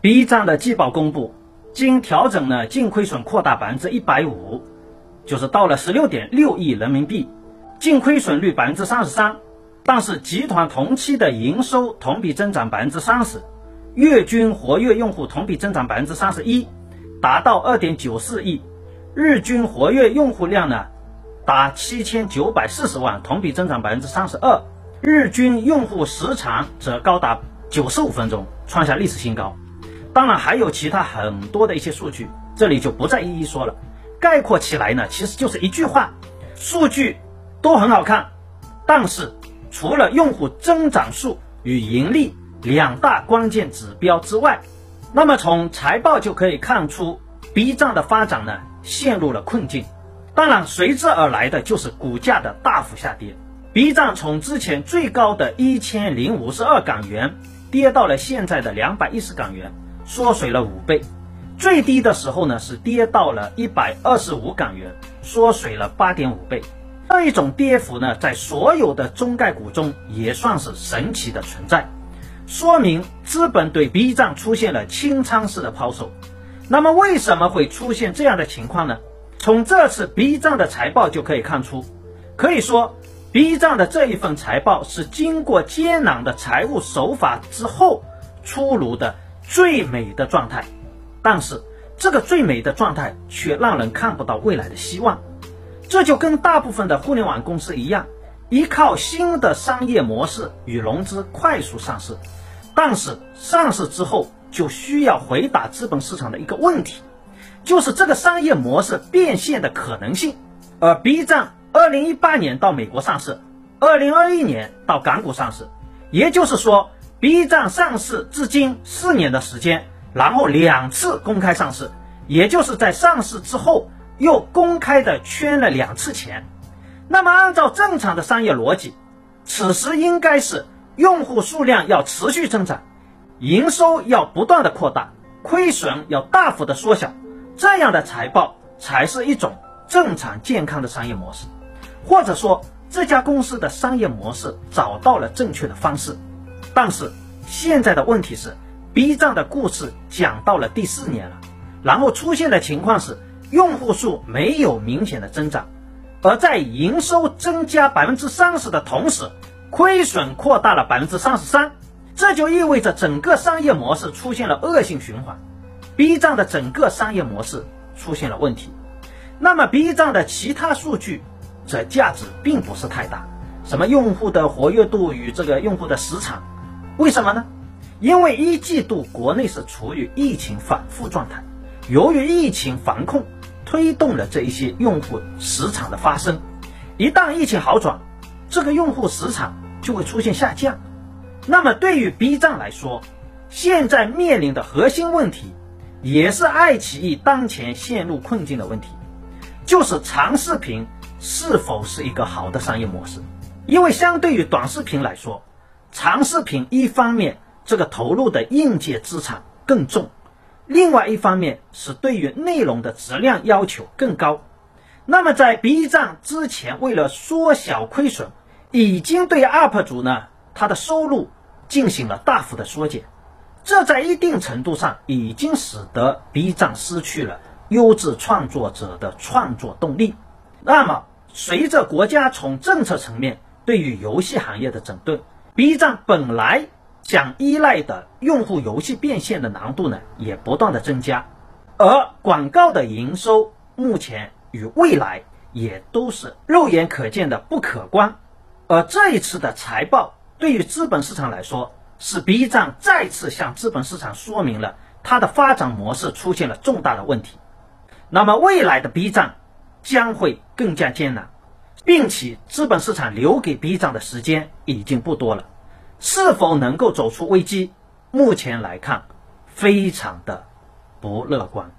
B 站的季报公布，经调整呢，净亏损扩大百分之一百五，就是到了十六点六亿人民币，净亏损率百分之三十三。但是集团同期的营收同比增长百分之三十，月均活跃用户同比增长百分之三十一，达到二点九四亿，日均活跃用户量呢达七千九百四十万，同比增长百分之三十二，日均用户时长则高达九十五分钟，创下历史新高。当然还有其他很多的一些数据，这里就不再一一说了。概括起来呢，其实就是一句话：数据都很好看，但是。除了用户增长数与盈利两大关键指标之外，那么从财报就可以看出，B 站的发展呢陷入了困境。当然，随之而来的就是股价的大幅下跌。B 站从之前最高的一千零五十二港元跌到了现在的两百一十港元，缩水了五倍。最低的时候呢是跌到了一百二十五港元，缩水了八点五倍。这一种跌幅呢，在所有的中概股中也算是神奇的存在，说明资本对 B 站出现了清仓式的抛售。那么为什么会出现这样的情况呢？从这次 B 站的财报就可以看出，可以说 B 站的这一份财报是经过艰难的财务手法之后出炉的最美的状态，但是这个最美的状态却让人看不到未来的希望。这就跟大部分的互联网公司一样，依靠新的商业模式与融资快速上市，但是上市之后就需要回答资本市场的一个问题，就是这个商业模式变现的可能性。而 B 站二零一八年到美国上市，二零二一年到港股上市，也就是说，B 站上市至今四年的时间，然后两次公开上市，也就是在上市之后。又公开的圈了两次钱，那么按照正常的商业逻辑，此时应该是用户数量要持续增长，营收要不断的扩大，亏损要大幅的缩小，这样的财报才是一种正常健康的商业模式，或者说这家公司的商业模式找到了正确的方式。但是现在的问题是，B 站的故事讲到了第四年了，然后出现的情况是。用户数没有明显的增长，而在营收增加百分之三十的同时，亏损扩大了百分之三十三，这就意味着整个商业模式出现了恶性循环，B 站的整个商业模式出现了问题。那么 B 站的其他数据则价值并不是太大，什么用户的活跃度与这个用户的时长，为什么呢？因为一季度国内是处于疫情反复状态，由于疫情防控。推动了这一些用户时长的发生，一旦疫情好转，这个用户时长就会出现下降。那么对于 B 站来说，现在面临的核心问题，也是爱奇艺当前陷入困境的问题，就是长视频是否是一个好的商业模式？因为相对于短视频来说，长视频一方面这个投入的硬件资产更重。另外一方面是对于内容的质量要求更高。那么在 B 站之前，为了缩小亏损，已经对 UP 主呢他的收入进行了大幅的缩减，这在一定程度上已经使得 B 站失去了优质创作者的创作动力。那么随着国家从政策层面对于游戏行业的整顿，B 站本来。想依赖的用户游戏变现的难度呢，也不断的增加，而广告的营收目前与未来也都是肉眼可见的不可观，而这一次的财报对于资本市场来说，是 B 站再次向资本市场说明了它的发展模式出现了重大的问题，那么未来的 B 站将会更加艰难，并且资本市场留给 B 站的时间已经不多了。是否能够走出危机？目前来看，非常的不乐观。